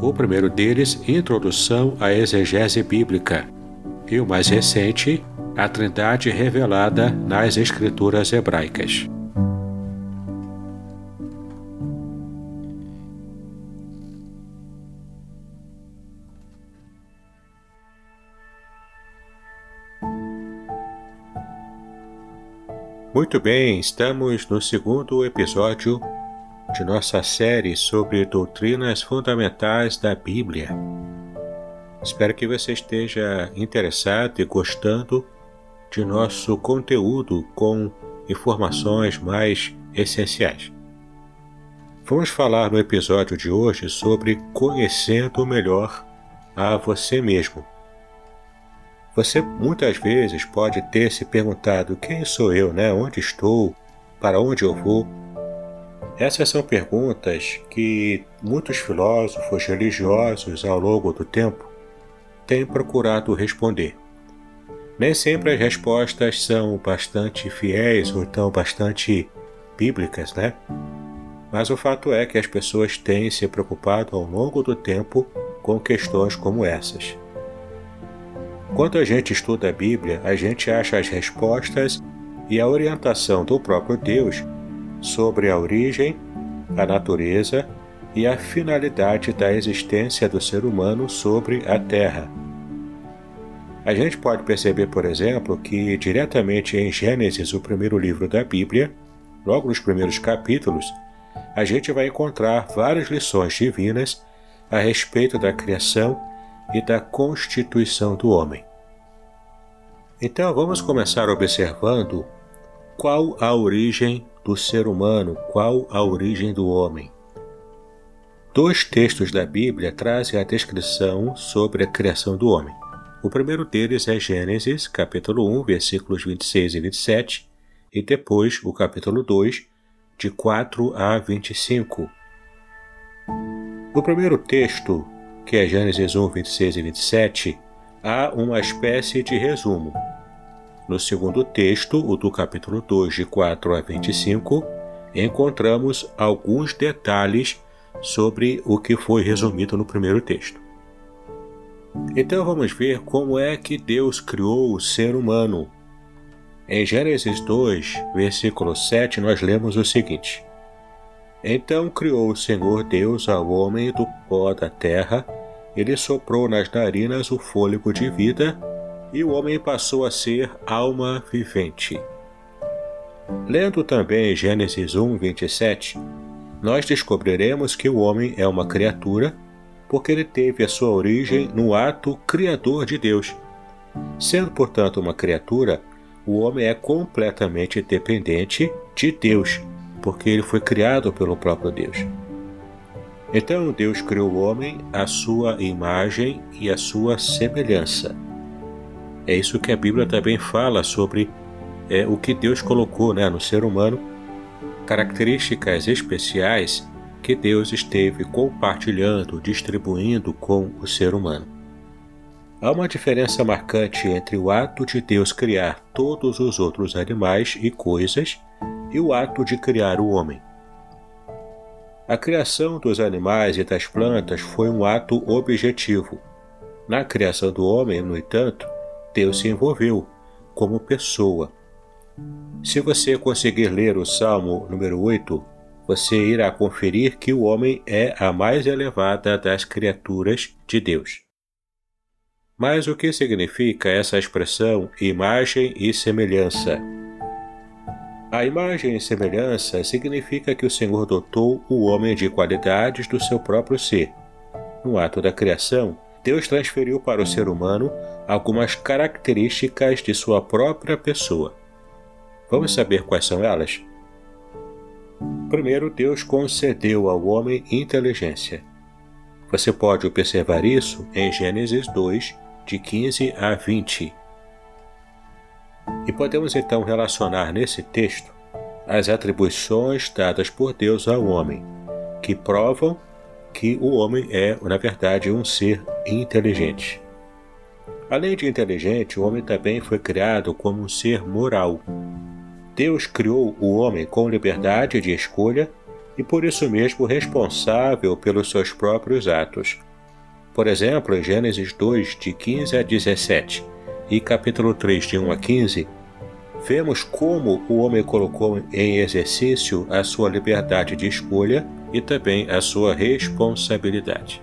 o primeiro deles, Introdução à Exegese Bíblica, e o mais recente, A Trindade Revelada nas Escrituras Hebraicas. Muito bem, estamos no segundo episódio de nossa série sobre doutrinas fundamentais da Bíblia. Espero que você esteja interessado e gostando de nosso conteúdo com informações mais essenciais. Vamos falar no episódio de hoje sobre conhecendo melhor a você mesmo. Você muitas vezes pode ter se perguntado quem sou eu, né? Onde estou? Para onde eu vou? Essas são perguntas que muitos filósofos religiosos ao longo do tempo têm procurado responder. Nem sempre as respostas são bastante fiéis ou então bastante bíblicas, né? Mas o fato é que as pessoas têm se preocupado ao longo do tempo com questões como essas. Quando a gente estuda a Bíblia, a gente acha as respostas e a orientação do próprio Deus sobre a origem, a natureza e a finalidade da existência do ser humano sobre a Terra. A gente pode perceber, por exemplo, que diretamente em Gênesis, o primeiro livro da Bíblia, logo nos primeiros capítulos, a gente vai encontrar várias lições divinas a respeito da criação e da constituição do homem. Então vamos começar observando qual a origem do ser humano, qual a origem do homem. Dois textos da Bíblia trazem a descrição sobre a criação do homem. O primeiro deles é Gênesis, capítulo 1, versículos 26 e 27, e depois o capítulo 2, de 4 a 25. No primeiro texto, que é Gênesis 1, 26 e 27, há uma espécie de resumo. No segundo texto, o do capítulo 2, de 4 a 25, encontramos alguns detalhes sobre o que foi resumido no primeiro texto. Então vamos ver como é que Deus criou o ser humano. Em Gênesis 2, versículo 7, nós lemos o seguinte: Então criou o Senhor Deus ao homem do pó da terra, ele soprou nas narinas o fôlego de vida e o homem passou a ser alma vivente. Lendo também Gênesis 1, 27, nós descobriremos que o homem é uma criatura porque ele teve a sua origem no ato criador de Deus. Sendo, portanto, uma criatura, o homem é completamente dependente de Deus, porque ele foi criado pelo próprio Deus. Então Deus criou o homem à sua imagem e à sua semelhança. É isso que a Bíblia também fala sobre é, o que Deus colocou né, no ser humano, características especiais que Deus esteve compartilhando, distribuindo com o ser humano. Há uma diferença marcante entre o ato de Deus criar todos os outros animais e coisas e o ato de criar o homem. A criação dos animais e das plantas foi um ato objetivo. Na criação do homem, no entanto, Deus se envolveu como pessoa. Se você conseguir ler o Salmo número 8, você irá conferir que o homem é a mais elevada das criaturas de Deus. Mas o que significa essa expressão imagem e semelhança? A imagem e semelhança significa que o Senhor dotou o homem de qualidades do seu próprio ser. No ato da criação, Deus transferiu para o ser humano algumas características de sua própria pessoa. Vamos saber quais são elas? Primeiro, Deus concedeu ao homem inteligência. Você pode observar isso em Gênesis 2, de 15 a 20. E podemos então relacionar nesse texto as atribuições dadas por Deus ao homem, que provam que o homem é, na verdade, um ser inteligente. Além de inteligente, o homem também foi criado como um ser moral. Deus criou o homem com liberdade de escolha e por isso mesmo responsável pelos seus próprios atos. Por exemplo, em Gênesis 2, de 15 a 17 e capítulo 3, de 1 a 15, vemos como o homem colocou em exercício a sua liberdade de escolha e também a sua responsabilidade.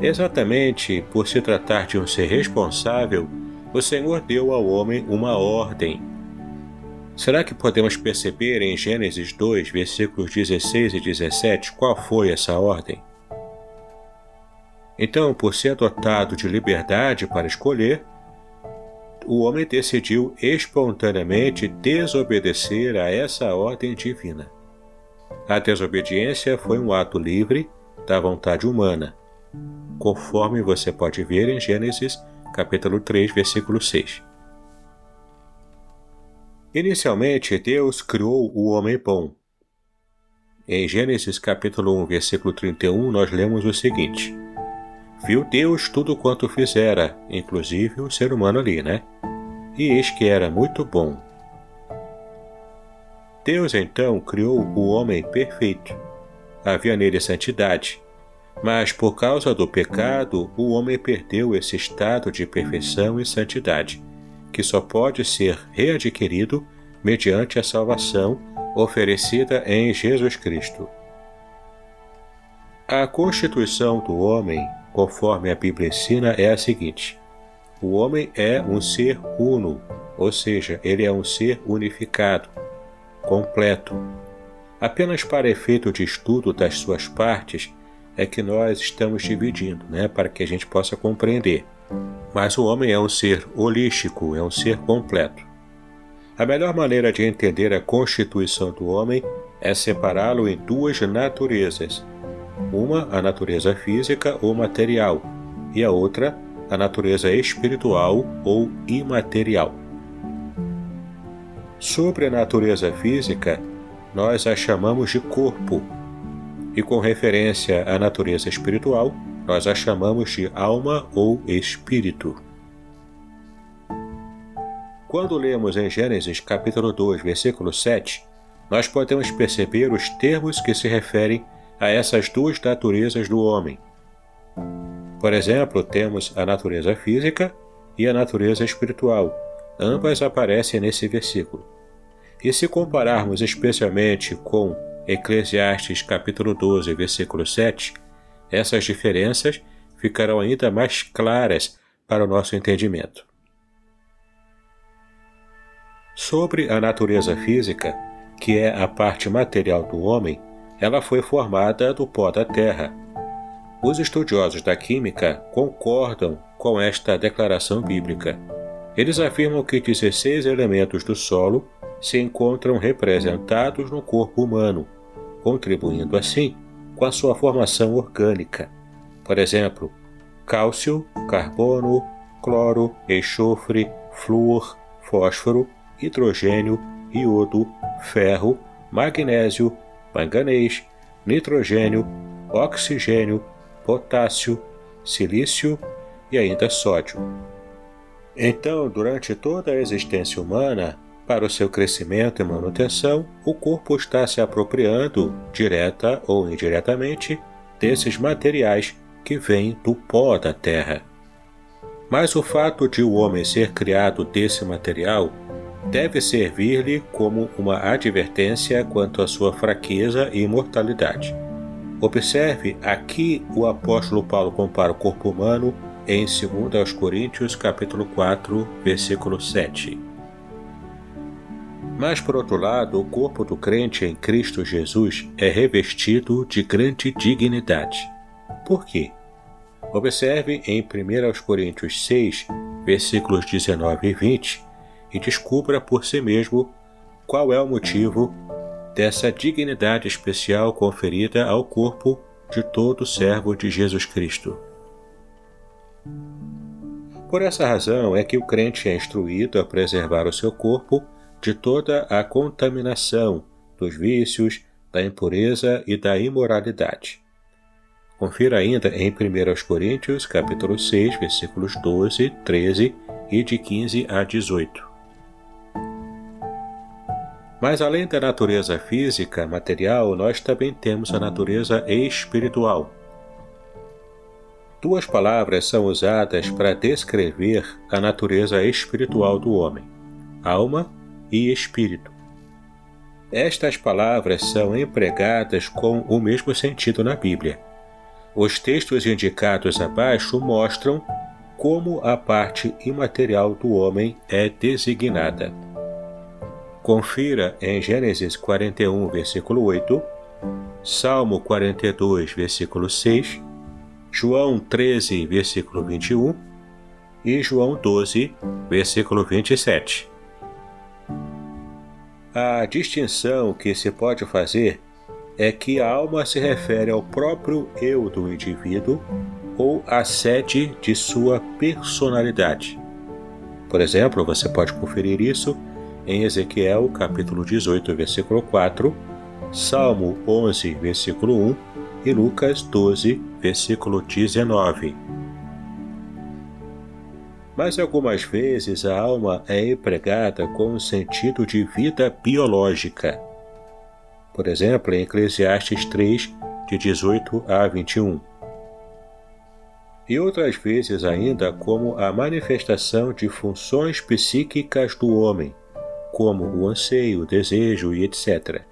Exatamente por se tratar de um ser responsável, o Senhor deu ao homem uma ordem. Será que podemos perceber em Gênesis 2, versículos 16 e 17, qual foi essa ordem? Então, por ser dotado de liberdade para escolher, o homem decidiu espontaneamente desobedecer a essa ordem divina. A desobediência foi um ato livre da vontade humana, conforme você pode ver em Gênesis capítulo 3, versículo 6. Inicialmente, Deus criou o homem bom. Em Gênesis capítulo 1, versículo 31, nós lemos o seguinte: Viu Deus tudo quanto fizera, inclusive o ser humano ali, né? E eis que era muito bom. Deus então criou o homem perfeito. Havia nele santidade. Mas por causa do pecado, o homem perdeu esse estado de perfeição e santidade, que só pode ser readquirido mediante a salvação oferecida em Jesus Cristo. A constituição do homem, conforme a Bíblia ensina, é a seguinte: o homem é um ser uno, ou seja, ele é um ser unificado completo. Apenas para efeito de estudo das suas partes é que nós estamos dividindo, né, para que a gente possa compreender. Mas o homem é um ser holístico, é um ser completo. A melhor maneira de entender a constituição do homem é separá-lo em duas naturezas. Uma, a natureza física ou material, e a outra, a natureza espiritual ou imaterial. Sobre a natureza física, nós a chamamos de corpo, e com referência à natureza espiritual, nós a chamamos de alma ou espírito. Quando lemos em Gênesis capítulo 2, versículo 7, nós podemos perceber os termos que se referem a essas duas naturezas do homem. Por exemplo, temos a natureza física e a natureza espiritual, Ambas aparecem nesse versículo. E se compararmos especialmente com Eclesiastes capítulo 12, versículo 7, essas diferenças ficarão ainda mais claras para o nosso entendimento. Sobre a natureza física, que é a parte material do homem, ela foi formada do pó da terra. Os estudiosos da química concordam com esta declaração bíblica. Eles afirmam que 16 elementos do solo se encontram representados no corpo humano, contribuindo assim com a sua formação orgânica. Por exemplo, cálcio, carbono, cloro, enxofre, flúor, fósforo, hidrogênio, iodo, ferro, magnésio, manganês, nitrogênio, oxigênio, potássio, silício e ainda sódio. Então, durante toda a existência humana, para o seu crescimento e manutenção, o corpo está se apropriando, direta ou indiretamente, desses materiais que vêm do pó da terra. Mas o fato de o homem ser criado desse material deve servir-lhe como uma advertência quanto à sua fraqueza e mortalidade. Observe, aqui o apóstolo Paulo compara o corpo humano em 2 Coríntios capítulo 4, versículo 7. Mas por outro lado, o corpo do crente em Cristo Jesus é revestido de grande dignidade. Por quê? Observe em 1 Coríntios 6, versículos 19 e 20, e descubra por si mesmo qual é o motivo dessa dignidade especial conferida ao corpo de todo servo de Jesus Cristo. Por essa razão é que o crente é instruído a preservar o seu corpo de toda a contaminação dos vícios, da impureza e da imoralidade. Confira ainda em 1 Coríntios, capítulo 6, versículos 12, 13 e de 15 a 18. Mas além da natureza física, material, nós também temos a natureza espiritual. Duas palavras são usadas para descrever a natureza espiritual do homem: alma e espírito. Estas palavras são empregadas com o mesmo sentido na Bíblia. Os textos indicados abaixo mostram como a parte imaterial do homem é designada. Confira em Gênesis 41, versículo 8, Salmo 42, versículo 6, João 13, versículo 21 e João 12, versículo 27. A distinção que se pode fazer é que a alma se refere ao próprio eu do indivíduo ou à sede de sua personalidade. Por exemplo, você pode conferir isso em Ezequiel capítulo 18, versículo 4, Salmo 11, versículo 1 e Lucas 12, versículo 19. Mas algumas vezes a alma é empregada com o sentido de vida biológica. Por exemplo, em Eclesiastes 3, de 18 a 21. E outras vezes ainda como a manifestação de funções psíquicas do homem, como o anseio, o desejo e etc.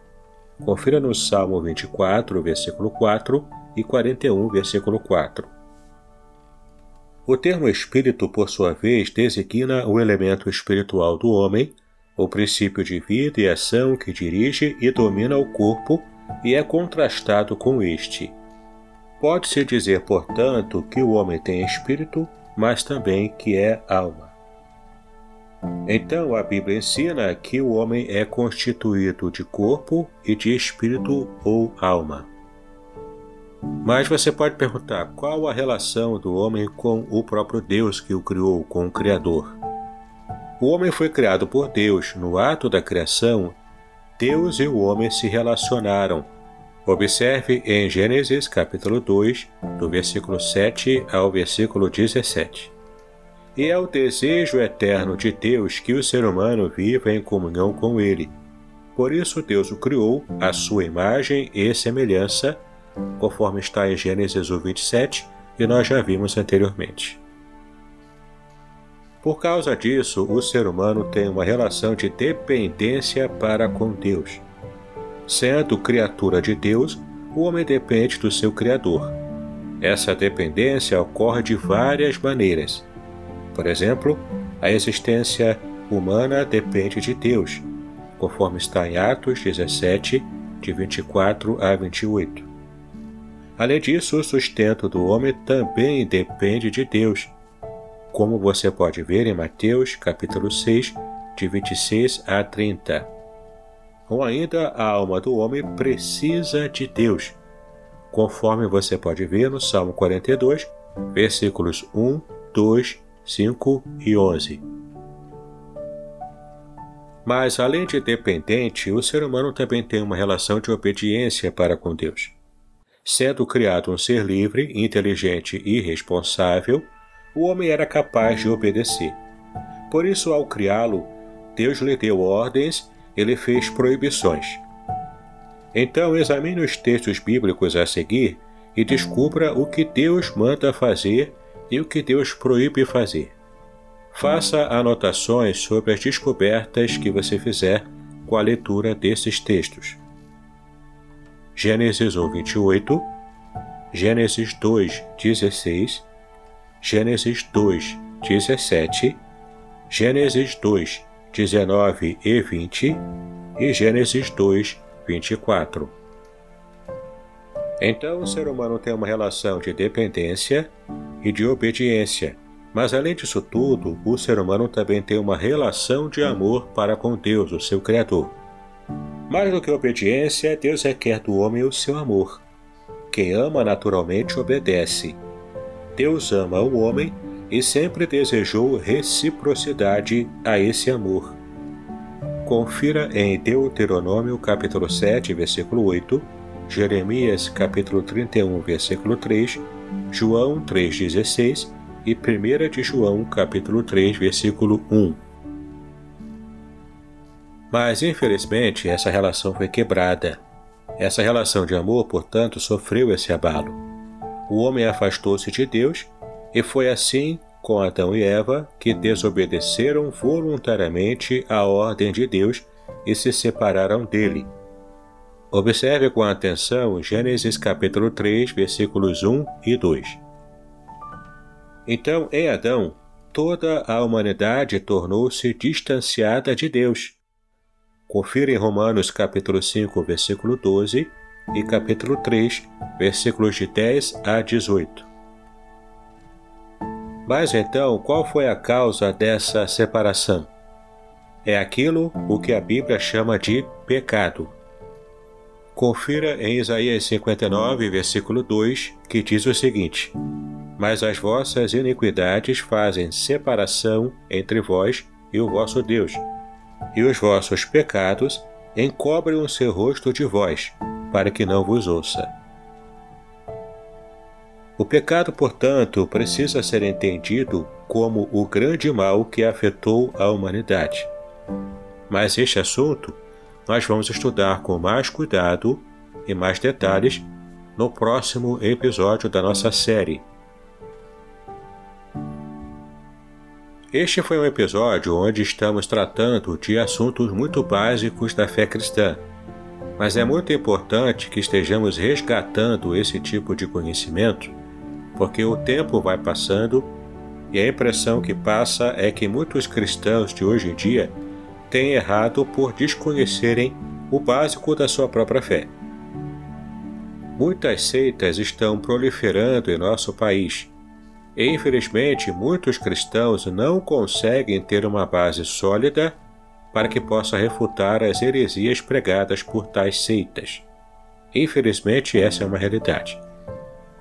Confira no Salmo 24, versículo 4 e 41, versículo 4. O termo espírito, por sua vez, designa o elemento espiritual do homem, o princípio de vida e ação que dirige e domina o corpo e é contrastado com este. Pode-se dizer, portanto, que o homem tem espírito, mas também que é alma. Então a Bíblia ensina que o homem é constituído de corpo e de espírito ou alma. Mas você pode perguntar qual a relação do homem com o próprio Deus que o criou, com o Criador. O homem foi criado por Deus. No ato da criação, Deus e o homem se relacionaram. Observe em Gênesis capítulo 2, do versículo 7 ao versículo 17 e é o desejo eterno de Deus que o ser humano viva em comunhão com Ele. Por isso, Deus o criou à sua imagem e semelhança, conforme está em Gênesis 1, 27, e nós já vimos anteriormente. Por causa disso, o ser humano tem uma relação de dependência para com Deus. Sendo criatura de Deus, o homem depende do seu Criador. Essa dependência ocorre de várias maneiras por exemplo, a existência humana depende de Deus, conforme está em Atos 17, de 24 a 28. Além disso, o sustento do homem também depende de Deus, como você pode ver em Mateus capítulo 6, de 26 a 30. Ou ainda, a alma do homem precisa de Deus, conforme você pode ver no Salmo 42, versículos 1, 2 5 e 11. Mas, além de dependente, o ser humano também tem uma relação de obediência para com Deus. Sendo criado um ser livre, inteligente e responsável, o homem era capaz de obedecer. Por isso, ao criá-lo, Deus lhe deu ordens e lhe fez proibições. Então, examine os textos bíblicos a seguir e descubra o que Deus manda fazer e o que Deus proíbe fazer. Faça anotações sobre as descobertas que você fizer com a leitura desses textos. Gênesis 1, 28, Gênesis 2, 16, Gênesis 2, 17, Gênesis 2, 19 e 20 e Gênesis 2, 24. Então o ser humano tem uma relação de dependência e de obediência, mas além disso tudo, o ser humano também tem uma relação de amor para com Deus, o seu Criador. Mais do que obediência, Deus requer do homem o seu amor. Quem ama naturalmente obedece. Deus ama o homem e sempre desejou reciprocidade a esse amor. Confira em Deuteronômio capítulo 7, versículo 8, Jeremias capítulo 31, versículo 3, João 3:16 e 1 de João capítulo 3, versículo 1. Mas infelizmente essa relação foi quebrada. Essa relação de amor, portanto, sofreu esse abalo. O homem afastou-se de Deus e foi assim com Adão e Eva que desobedeceram voluntariamente a ordem de Deus e se separaram dele. Observe com atenção Gênesis capítulo 3, versículos 1 e 2. Então, em Adão, toda a humanidade tornou-se distanciada de Deus. Confira em Romanos capítulo 5, versículo 12 e capítulo 3, versículos de 10 a 18. Mas então, qual foi a causa dessa separação? É aquilo o que a Bíblia chama de pecado. Confira em Isaías 59, versículo 2, que diz o seguinte: mas as vossas iniquidades fazem separação entre vós e o vosso Deus, e os vossos pecados encobrem o seu rosto de vós, para que não vos ouça. O pecado, portanto, precisa ser entendido como o grande mal que afetou a humanidade. Mas este assunto nós vamos estudar com mais cuidado e mais detalhes no próximo episódio da nossa série Este foi um episódio onde estamos tratando de assuntos muito básicos da fé cristã, mas é muito importante que estejamos resgatando esse tipo de conhecimento, porque o tempo vai passando e a impressão que passa é que muitos cristãos de hoje em dia têm errado por desconhecerem o básico da sua própria fé. Muitas seitas estão proliferando em nosso país infelizmente, muitos cristãos não conseguem ter uma base sólida para que possa refutar as heresias pregadas por tais seitas. Infelizmente, essa é uma realidade.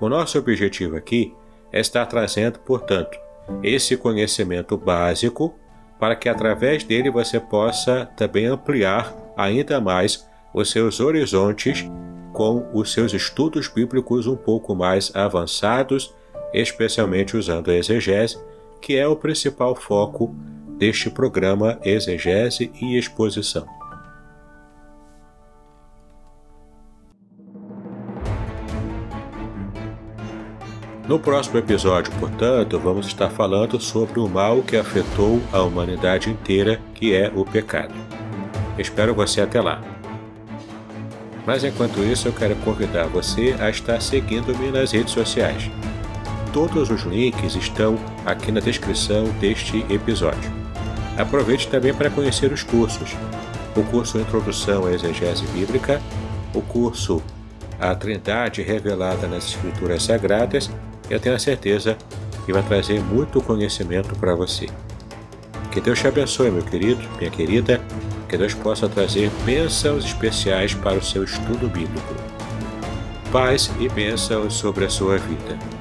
O nosso objetivo aqui é estar trazendo, portanto, esse conhecimento básico para que através dele você possa também ampliar ainda mais os seus horizontes com os seus estudos bíblicos um pouco mais avançados especialmente usando a exegese, que é o principal foco deste programa Exegese e Exposição. No próximo episódio, portanto, vamos estar falando sobre o mal que afetou a humanidade inteira, que é o pecado. Espero você até lá. Mas enquanto isso, eu quero convidar você a estar seguindo-me nas redes sociais. Todos os links estão aqui na descrição deste episódio. Aproveite também para conhecer os cursos. O curso Introdução à Exegese Bíblica, o curso A Trindade Revelada nas Escrituras Sagradas, eu tenho a certeza que vai trazer muito conhecimento para você. Que Deus te abençoe, meu querido, minha querida, que Deus possa trazer bênçãos especiais para o seu estudo bíblico. Paz e bênçãos sobre a sua vida.